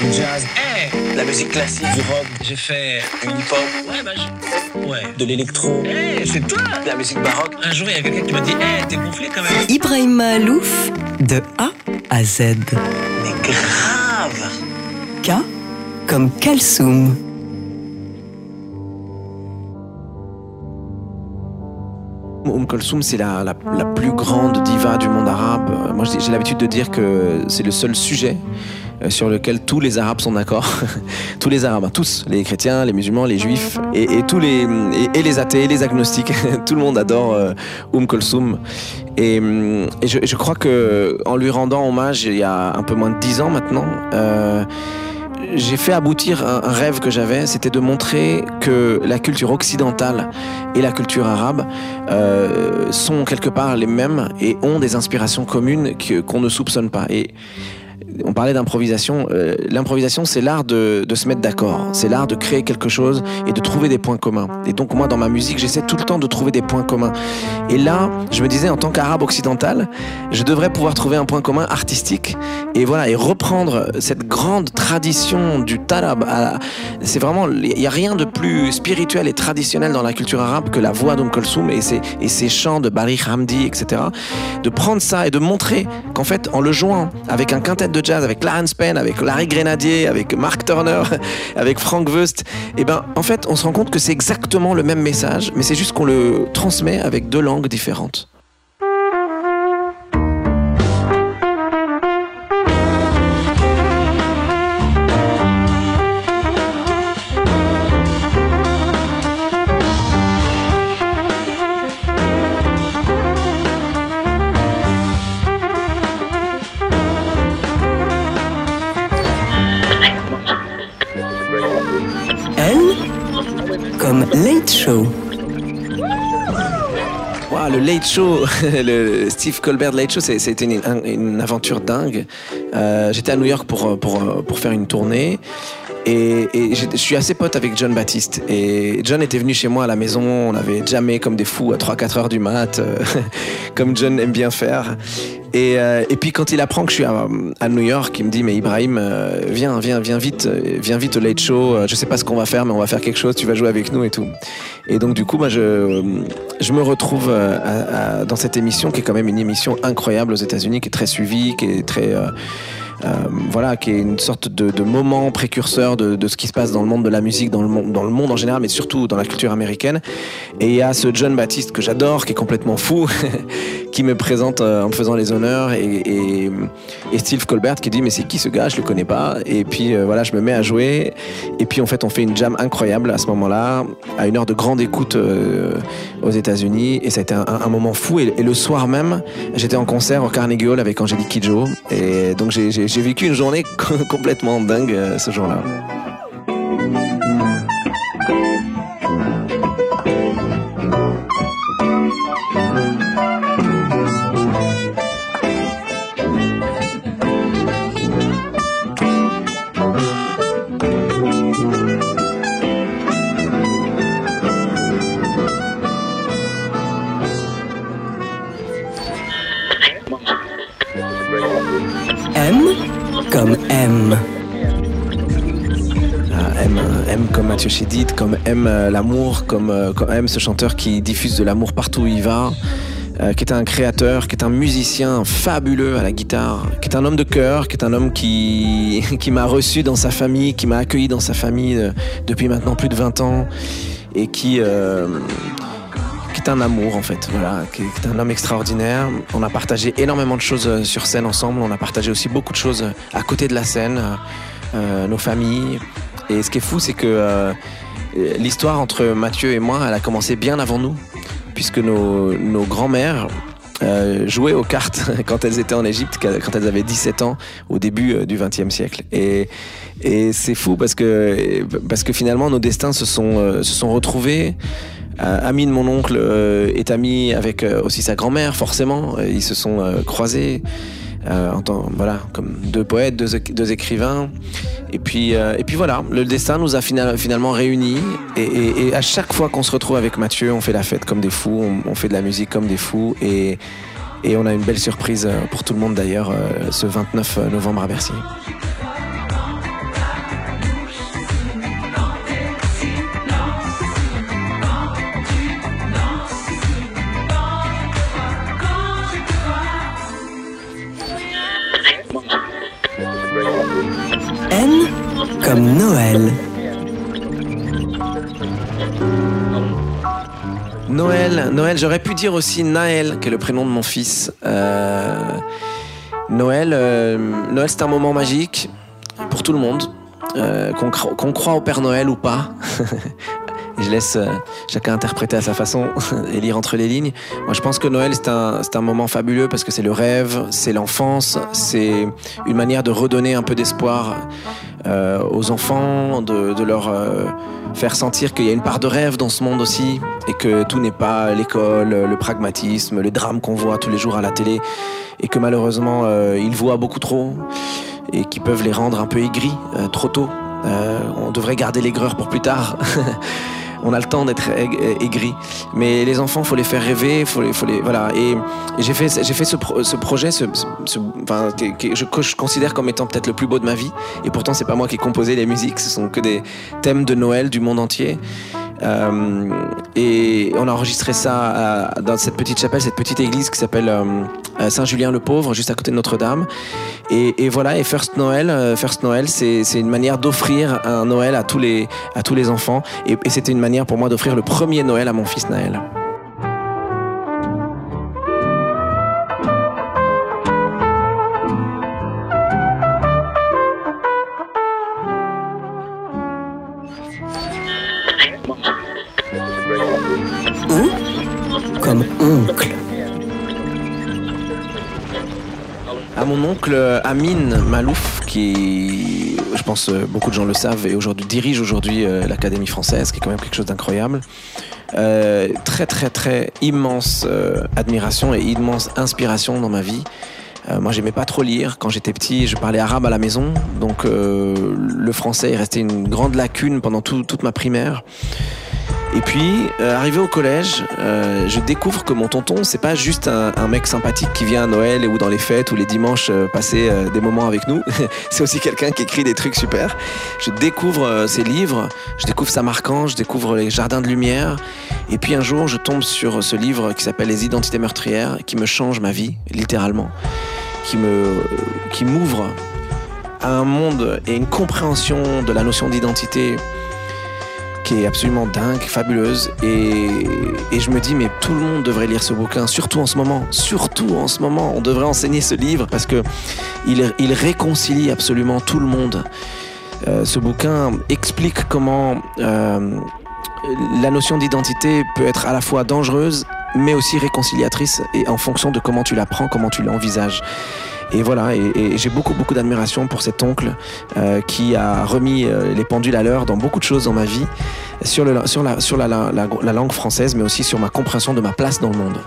du jazz, La musique classique. du rock, j'ai fait Du hip-hop. ouais bah je- ouais De l'électro. Eh, c'est toi De la musique baroque. Un jour il y a quelqu'un qui m'a dit Eh t'es gonflé quand même Ibrahim Malouf, de A à Z. Mais grave. K comme Kalsoum. Oum Kulthum, c'est la, la, plus grande diva du monde arabe. Moi, j'ai l'habitude de dire que c'est le seul sujet euh, sur lequel tous les Arabes sont d'accord. tous les Arabes, hein, tous, les chrétiens, les musulmans, les juifs, et, tous les et, les athées, les agnostiques. tout le monde adore euh, Oum Kulthum. Et, et je, je crois que en lui rendant hommage, il y a un peu moins de dix ans maintenant. euh, j'ai fait aboutir un, rêve que j'avais, c'était de montrer que la culture occidentale et la culture arabe euh, sont quelque part les mêmes et ont des inspirations communes qu'on ne soupçonne pas. On parlait d'improvisation. euh, L'improvisation, c'est l'art de, se mettre d'accord. C'est l'art de créer quelque chose et de trouver des points communs. Et donc, moi, dans ma musique, j'essaie tout le temps de trouver des points communs. Et là, je me disais, en tant qu'arabe occidental, je devrais pouvoir trouver un point commun artistique et voilà, et reprendre cette grande tradition du talab. C'est vraiment, il n'y a rien de plus spirituel et traditionnel dans la culture arabe que la voix d'Umm Kulthum et ses, et ses chants de Barik Hamdi, etc. De prendre ça et de montrer qu'en fait, en le jouant avec un quintet de jazz, avec Clarence Penn, avec Larry Grenadier, avec Mark Turner, avec Frank Wust, et ben, en fait, on se rend compte que c'est exactement le même message, mais c'est juste qu'on le transmet avec deux langues différentes. Le Late Show, le Steve Colbert Late Show, c'était une, un- une aventure dingue. Euh, J'étais à New York pour, faire une tournée. Et, je suis assez pote avec John Baptiste. Et John était venu chez moi à la maison. On avait jamais comme des fous à 3-4 heures du mat, euh, comme John aime bien faire. Et, euh, et puis quand il apprend que je suis à, New York, il me dit mais Ibrahim, euh, viens, viens, viens vite, euh, viens vite au Late Show. Je sais pas ce qu'on va faire, mais on va faire quelque chose. Tu vas jouer avec nous et tout. Et donc du coup, moi, je, je me retrouve dans cette émission qui est quand même une émission incroyable aux États-Unis, qui est très suivie, qui est très voilà, qui est une sorte de, moment précurseur de, ce qui se passe dans le monde de la musique, dans le monde, dans le monde en général, mais surtout dans la culture américaine. Et il y a ce John Baptiste que j'adore, qui est complètement fou, qui me présente en me faisant les honneurs, et, Steve Colbert qui dit mais c'est qui ce gars, je le connais pas. Et puis euh, voilà, je me mets à jouer, et puis en fait on fait une jam incroyable à ce moment-là, à une heure de grande écoute euh, aux États-Unis, et ça a été un, moment fou. Et, et le soir même, j'étais en concert au Carnegie Hall avec Angélique Kidjo, et donc j'ai vécu une journée complètement dingue euh, ce jour-là. Mathieu Chédid, comme aime euh, l'amour, comme, euh, comme aime ce chanteur qui diffuse de l'amour partout où il va, euh, qui est un créateur, qui est un musicien fabuleux à la guitare, qui est un homme de cœur, qui est un homme qui, qui m'a reçu dans sa famille, qui m'a accueilli dans sa famille depuis maintenant plus de 20 ans et qui, qui est un amour en fait, voilà, qui est, un homme extraordinaire. On a partagé énormément de choses sur scène ensemble, on a partagé aussi beaucoup de choses à côté de la scène, nos familles. Et ce qui est fou, c'est que euh, l'histoire entre Mathieu et moi, elle a commencé bien avant nous, puisque nos, nos grands-mères euh, jouaient aux cartes quand elles étaient en Égypte, quand elles avaient 17 ans, au début euh, du XXe siècle. Et, et c'est fou parce que, parce que finalement, nos destins se sont, se sont retrouvés. Ami de mon oncle est ami avec aussi sa grand-mère, forcément. Ils se sont croisés. Euh, en voilà, comme deux poètes, deux, éc- deux écrivains. Et puis, euh, et puis voilà, le destin nous a final- finalement réunis. Et, à chaque fois qu'on se retrouve avec Mathieu, on fait la fête comme des fous, on, fait de la musique comme des fous. Et, on a une belle surprise euh, pour tout le monde d'ailleurs ce 29 novembre à Bercy. Comme Noël. Noël, Noël, j'aurais pu dire aussi Naël, qui est le prénom de mon fils. Euh, Noël, euh, Noël c'est un moment magique pour tout le monde, euh, qu'on cro- qu'on croit au Père Noël ou pas. Je laisse euh, chacun interpréter à sa façon et lire entre les lignes. Moi, je pense que Noël, c'est un, un moment fabuleux parce que c'est le rêve, c'est l'enfance, c'est une manière de redonner un peu d'espoir euh, aux enfants, de, de leur euh, faire sentir qu'il y a une part de rêve dans ce monde aussi et que tout n'est pas l'école, le pragmatisme, les drames qu'on voit tous les jours à la télé et que malheureusement euh, ils voient beaucoup trop et qui peuvent les rendre un peu aigris euh, trop tôt. On devrait garder l'aigreur pour plus tard. on a le temps d'être aig- aigri, mais les enfants, faut les faire rêver, faut les, faut les, voilà. Et, j'ai fait, j'ai fait ce, pro- ce projet, ce, enfin, que, que je, que je considère comme étant peut-être le plus beau de ma vie. Et pourtant, c'est pas moi qui ai composé les musiques, ce sont que des thèmes de Noël du monde entier. Euh, et on a enregistré ça à- dans cette petite chapelle, cette petite église qui s'appelle euh, euh, Saint-Julien-le-Pauvre, juste à côté de Notre-Dame. Et, voilà, et First Noël, euh, First Noël, c'est c'est une manière d'offrir un Noël à tous les, à tous les enfants. Et, et c'était une manière pour moi d'offrir le premier Noël à mon fils Naël. Oncle euh, Amin Malouf, qui, je pense, euh, beaucoup de gens le savent, et aujourd'hui dirige aujourd'hui euh, l'Académie française, qui est quand même quelque chose d'incroyable. Très très très immense admiration et immense inspiration dans ma vie. Euh, moi, j'aimais pas trop lire. Quand j'étais petit, je parlais arabe à la maison, donc le français est resté une grande lacune pendant tout- toute ma primaire. Et puis, euh, arrivé au collège, euh, je découvre que mon tonton, c'est pas juste un, un mec sympathique qui vient à Noël ou dans les fêtes ou les dimanches euh, passer euh, des moments avec nous. c'est aussi quelqu'un qui écrit des trucs super. Je découvre euh, ses livres, je découvre sa marquant, je découvre les jardins de lumière. Et puis un jour, je tombe sur ce livre qui s'appelle Les identités meurtrières, qui me change ma vie, littéralement, qui me, qui m'ouvre à un monde et une compréhension de la notion d'identité qui est absolument dingue, fabuleuse. Et, et je me dis, mais tout le monde devrait lire ce bouquin, surtout en ce moment. Surtout en ce moment, on devrait enseigner ce livre parce que il, il réconcilie absolument tout le monde. Euh, ce bouquin explique comment euh, la notion d'identité peut être à la fois dangereuse, mais aussi réconciliatrice, et en fonction de comment tu la prends, comment tu l'envisages. Et voilà, et, j'ai beaucoup beaucoup d'admiration pour cet oncle euh, qui a remis euh, les pendules à l'heure dans beaucoup de choses dans ma vie, sur, sur, la, sur la- la- la langue française, mais aussi sur ma compréhension de ma place dans le monde.